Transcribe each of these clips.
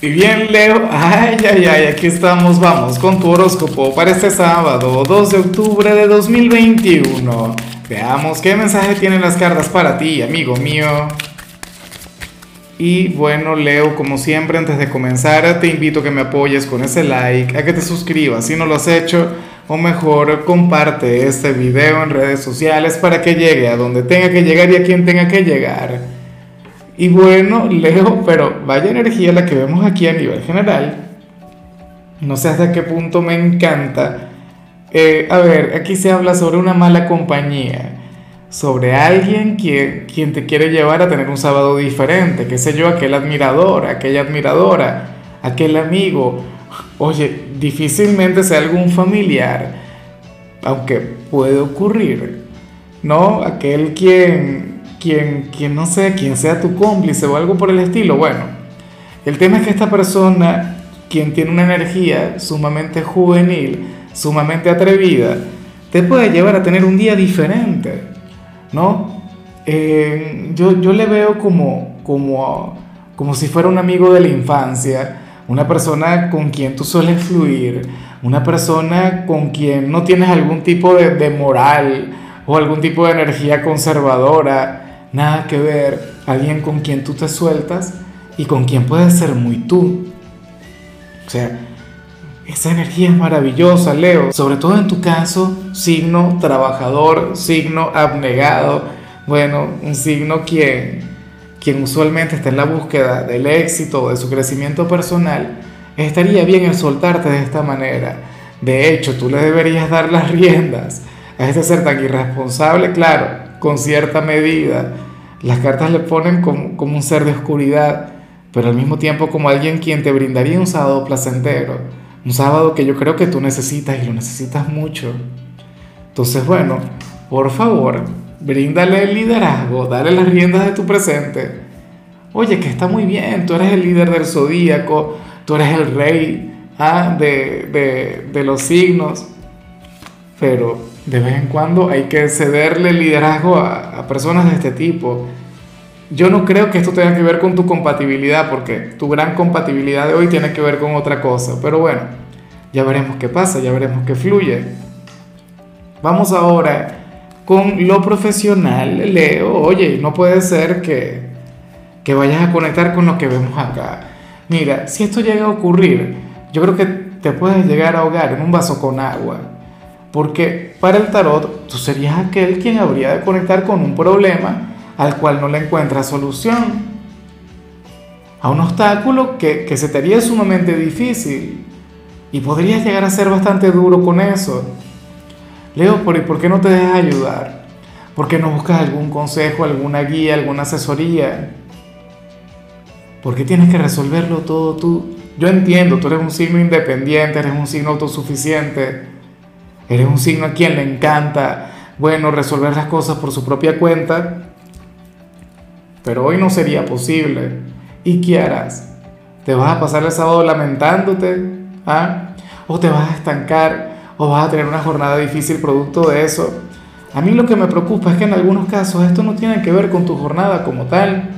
Y bien, Leo, ay, ay, ay, aquí estamos, vamos con tu horóscopo para este sábado, 2 de octubre de 2021. Veamos qué mensaje tienen las cartas para ti, amigo mío. Y bueno, Leo, como siempre, antes de comenzar, te invito a que me apoyes con ese like, a que te suscribas si no lo has hecho, o mejor, comparte este video en redes sociales para que llegue a donde tenga que llegar y a quien tenga que llegar. Y bueno, Leo, pero vaya energía la que vemos aquí a nivel general. No sé hasta qué punto me encanta. Eh, a ver, aquí se habla sobre una mala compañía, sobre alguien quien, quien te quiere llevar a tener un sábado diferente, qué sé yo, aquel admirador, aquella admiradora, aquel amigo. Oye, difícilmente sea algún familiar, aunque puede ocurrir, ¿no? Aquel quien quien, quien no sé, quien sea tu cómplice o algo por el estilo. Bueno, el tema es que esta persona, quien tiene una energía sumamente juvenil, sumamente atrevida, te puede llevar a tener un día diferente, ¿no? Eh, yo, yo le veo como, como, como si fuera un amigo de la infancia, una persona con quien tú sueles fluir, una persona con quien no tienes algún tipo de, de moral o algún tipo de energía conservadora, nada que ver alguien con quien tú te sueltas y con quien puedes ser muy tú. O sea, esa energía es maravillosa, Leo. Sobre todo en tu caso, signo trabajador, signo abnegado. Bueno, un signo quien, quien usualmente está en la búsqueda del éxito de su crecimiento personal. Estaría bien el soltarte de esta manera. De hecho, tú le deberías dar las riendas a este ser tan irresponsable, claro, con cierta medida. Las cartas le ponen como, como un ser de oscuridad, pero al mismo tiempo como alguien quien te brindaría un sábado placentero, un sábado que yo creo que tú necesitas y lo necesitas mucho. Entonces, bueno, por favor, bríndale el liderazgo, dale las riendas de tu presente. Oye, que está muy bien, tú eres el líder del zodíaco, tú eres el rey ¿ah? de, de, de los signos, pero de vez en cuando hay que cederle liderazgo a, personas de este tipo. Yo no creo que esto tenga que ver con tu compatibilidad, porque tu gran compatibilidad de hoy tiene que ver con otra cosa. Pero bueno, ya veremos qué pasa, ya veremos qué fluye. Vamos ahora con lo profesional, Leo. Oye, no puede ser que, que vayas a conectar con lo que vemos acá. Mira, si esto llega a ocurrir, yo creo que te puedes llegar a ahogar en un vaso con agua porque para el tarot tú serías aquel quien habría de conectar con un problema al cual no le encuentras solución. A un obstáculo que, que se te haría sumamente difícil. Y podrías llegar a ser bastante duro con eso. Leo, ¿por, ¿por qué no te dejas ayudar? ¿Por qué no buscas algún consejo, alguna guía, alguna asesoría? ¿Por qué tienes que resolverlo todo tú? Yo entiendo, tú eres un signo independiente, eres un signo autosuficiente Eres un signo a quien le encanta, bueno, resolver las cosas por su propia cuenta, pero hoy no sería posible. ¿Y qué harás? ¿Te vas a pasar el sábado lamentándote? ¿Ah? ¿O te vas a estancar? ¿O vas a tener una jornada difícil producto de eso? A mí lo que me preocupa es que en algunos casos esto no tiene que ver con tu jornada como tal.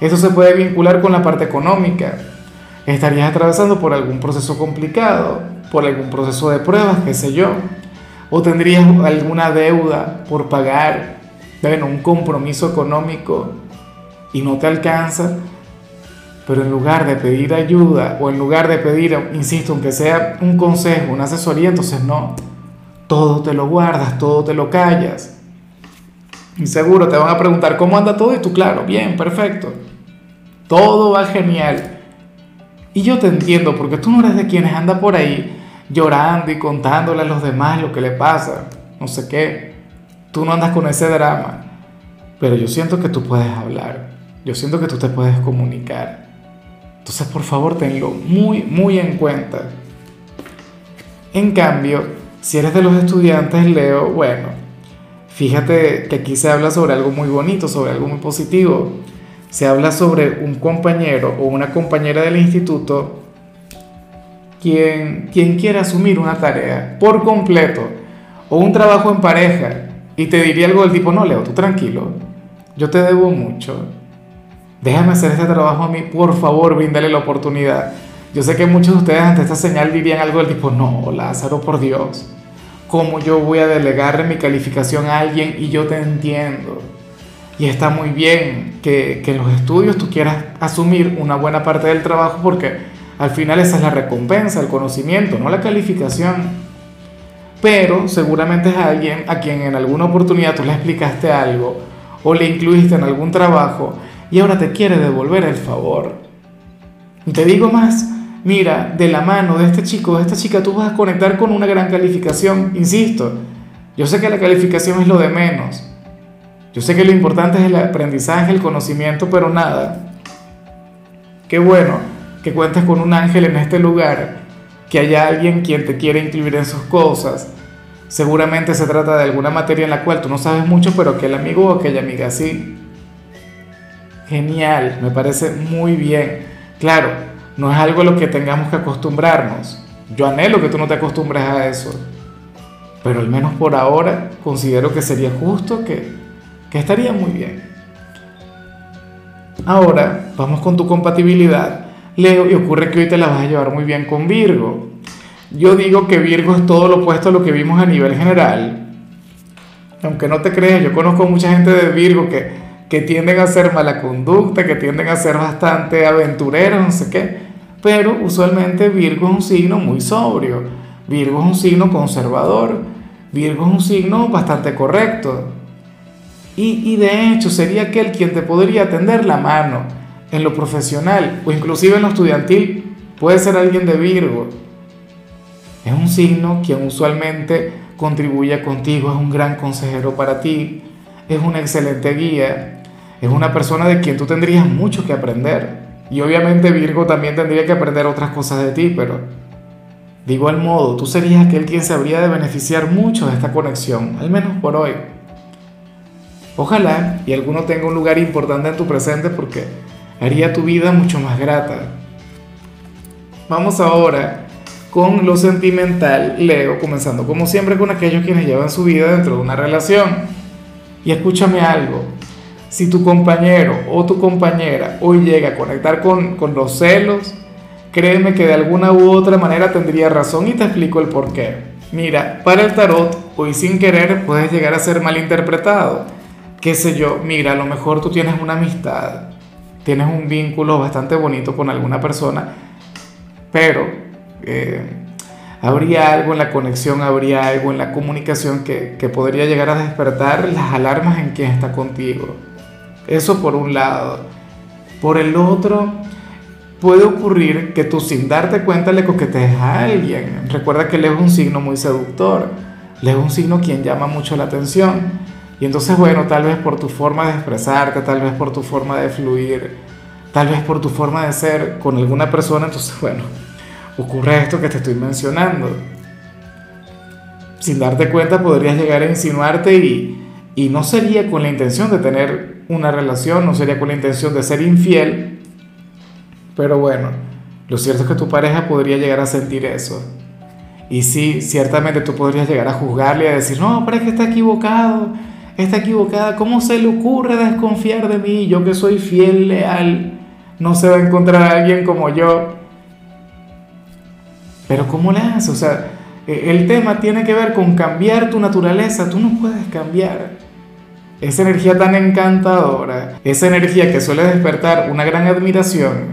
Eso se puede vincular con la parte económica. Estarías atravesando por algún proceso complicado, por algún proceso de pruebas, qué sé yo o tendrías alguna deuda por pagar, bueno, un compromiso económico y no te alcanza, pero en lugar de pedir ayuda o en lugar de pedir, insisto, aunque sea un consejo, una asesoría, entonces no, todo te lo guardas, todo te lo callas. Y seguro te van a preguntar cómo anda todo y tú, claro, bien, perfecto. Todo va genial. Y yo te entiendo porque tú no eres de quienes anda por ahí llorando y contándole a los demás lo que le pasa, no sé qué. Tú no andas con ese drama, pero yo siento que tú puedes hablar, yo siento que tú te puedes comunicar. Entonces, por favor, tenlo muy, muy en cuenta. En cambio, si eres de los estudiantes, Leo, bueno, fíjate que aquí se habla sobre algo muy bonito, sobre algo muy positivo. Se habla sobre un compañero o una compañera del instituto quien, quien quiera asumir una tarea por completo o un trabajo en pareja y te diría algo del tipo, no, Leo, tú tranquilo, yo te debo mucho, déjame hacer este trabajo a mí, por favor, bríndale la oportunidad. Yo sé que muchos de ustedes ante esta señal dirían algo del tipo, no, Lázaro, por Dios, ¿cómo yo voy a delegarle mi calificación a alguien y yo te entiendo? Y está muy bien que, que en los estudios tú quieras asumir una buena parte del trabajo porque al final esa es la recompensa, el conocimiento, no la calificación. Pero seguramente es alguien a quien en alguna oportunidad tú le explicaste algo o le incluiste en algún trabajo y ahora te quiere devolver el favor. Y te digo más, mira, de la mano de este chico, de esta chica, tú vas a conectar con una gran calificación, insisto. Yo sé que la calificación es lo de menos. Yo sé que lo importante es el aprendizaje, el conocimiento, pero nada. Qué bueno que cuentes con un ángel en este lugar, que haya alguien quien te quiere incluir en sus cosas. Seguramente se trata de alguna materia en la cual tú no sabes mucho, pero que el amigo o aquella amiga sí. Genial, me parece muy bien. Claro, no es algo a lo que tengamos que acostumbrarnos. Yo anhelo que tú no te acostumbres a eso. Pero al menos por ahora considero que sería justo que, que estaría muy bien. Ahora vamos con tu compatibilidad. Leo, y ocurre que hoy te la vas a llevar muy bien con Virgo. Yo digo que Virgo es todo lo opuesto a lo que vimos a nivel general. Aunque no te creas, yo conozco mucha gente de Virgo que, que tienden a ser mala conducta, que tienden a ser bastante aventureros, no sé qué. Pero usualmente Virgo es un signo muy sobrio. Virgo es un signo conservador. Virgo es un signo bastante correcto. Y, y de hecho sería aquel quien te podría tender la mano en lo profesional o inclusive en lo estudiantil. Puede ser alguien de Virgo. Es un signo quien usualmente contribuye contigo, es un gran consejero para ti, es una excelente guía, es una persona de quien tú tendrías mucho que aprender. Y obviamente Virgo también tendría que aprender otras cosas de ti, pero de igual modo, tú serías aquel quien se habría de beneficiar mucho de esta conexión, al menos por hoy. Ojalá y alguno tenga un lugar importante en tu presente porque haría tu vida mucho más grata. Vamos ahora con lo sentimental, Leo, comenzando como siempre con aquellos quienes llevan su vida dentro de una relación. Y escúchame algo, si tu compañero o tu compañera hoy llega a conectar con, con los celos, créeme que de alguna u otra manera tendría razón y te explico el por qué. Mira, para el tarot, hoy sin querer puedes llegar a ser malinterpretado. Qué sé yo, mira, a lo mejor tú tienes una amistad, tienes un vínculo bastante bonito con alguna persona, pero eh, habría algo en la conexión, habría algo en la comunicación que, que podría llegar a despertar las alarmas en quien está contigo. Eso por un lado. Por el otro, puede ocurrir que tú sin darte cuenta le coquetees a alguien. Recuerda que él es un signo muy seductor. Él es un signo quien llama mucho la atención. Y entonces, bueno, tal vez por tu forma de expresarte, tal vez por tu forma de fluir, tal vez por tu forma de ser con alguna persona, entonces, bueno, ocurre esto que te estoy mencionando. Sin darte cuenta podrías llegar a insinuarte y, y no sería con la intención de tener una relación, no sería con la intención de ser infiel, pero bueno, lo cierto es que tu pareja podría llegar a sentir eso. Y sí, ciertamente tú podrías llegar a juzgarle y a decir, no, pero es que está equivocado, está equivocada, ¿cómo se le ocurre desconfiar de mí? Yo que soy fiel, leal, no se va a encontrar a alguien como yo. Pero ¿cómo le haces? O sea, e, el tema tiene que ver con cambiar tu naturaleza. Tú no puedes cambiar. Esa energía tan encantadora, esa energía que suele despertar una gran admiración,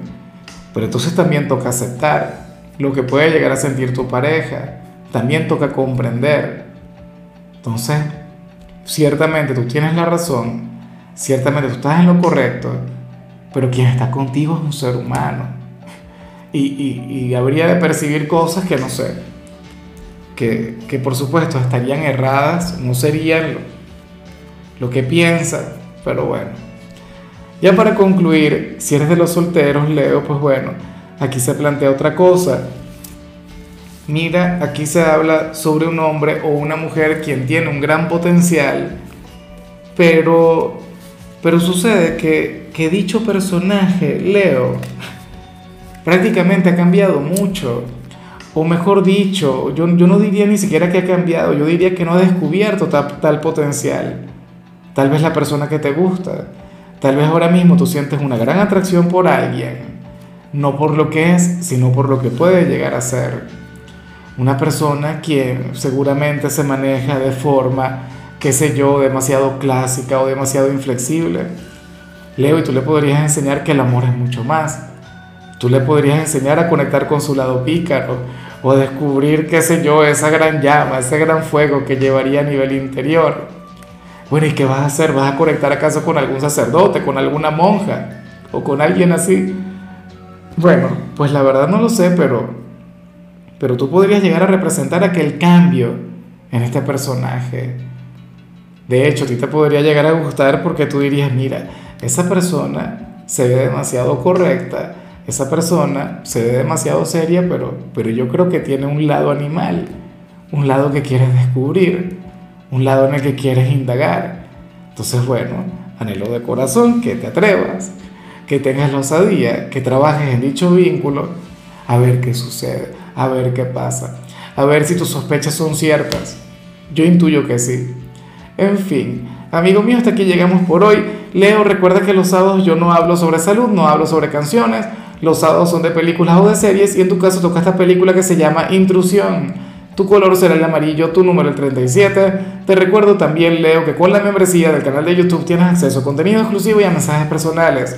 pero entonces también toca aceptar lo que puede llegar a sentir tu pareja. También toca comprender. Entonces, ciertamente tú tienes la razón, ciertamente tú estás en lo correcto, pero quien está contigo es un ser humano y, habría de percibir cosas que no sé, que, que, por supuesto estarían erradas, no serían lo, que piensa, pero bueno. Ya para concluir, si eres de los solteros, Leo, pues bueno, aquí se plantea otra cosa. Mira, aquí se habla sobre un hombre o una mujer quien tiene un gran potencial, pero, pero sucede que, que dicho personaje, Leo, prácticamente ha cambiado mucho. O mejor dicho, yo, yo no diría ni siquiera que ha cambiado, yo diría que no ha descubierto tal, potencial. Tal vez la persona que te gusta, tal vez ahora mismo tú sientes una gran atracción por alguien, no por lo que es, sino por lo que puede llegar a ser. Una persona que seguramente se maneja de forma, qué sé yo, demasiado clásica o demasiado inflexible. Leo, y tú le podrías enseñar que el amor es mucho más. Tú le podrías enseñar a conectar con su lado pícaro o descubrir, qué sé yo, esa gran llama, ese gran fuego que llevaría a nivel interior. Bueno, ¿y qué vas a hacer? ¿Vas a conectar acaso con algún sacerdote, con alguna monja o con alguien así? Bueno, pues la verdad no lo sé, pero, pero tú podrías llegar a representar aquel cambio en este personaje. De hecho, a ti te podría llegar a gustar porque tú dirías, mira, esa persona se ve demasiado correcta, esa persona se ve demasiado seria, pero, pero yo creo que tiene un lado animal, un lado que quieres descubrir, un lado en el que quieres indagar. Entonces, bueno, anhelo de corazón que te atrevas, que tengas la osadía, que trabajes en dicho vínculo, a ver qué sucede, a ver qué pasa, a ver si tus sospechas son ciertas. Yo intuyo que sí. En fin, amigo mío, hasta aquí llegamos por hoy. Leo, recuerda que los sábados yo no hablo sobre salud, no hablo sobre canciones, los sábados son de películas o de series y en tu caso toca esta película que se llama Intrusión. Tu color será el amarillo, tu número el 37. Te recuerdo también, Leo, que con la membresía del canal de YouTube tienes acceso a contenido exclusivo y a mensajes personales.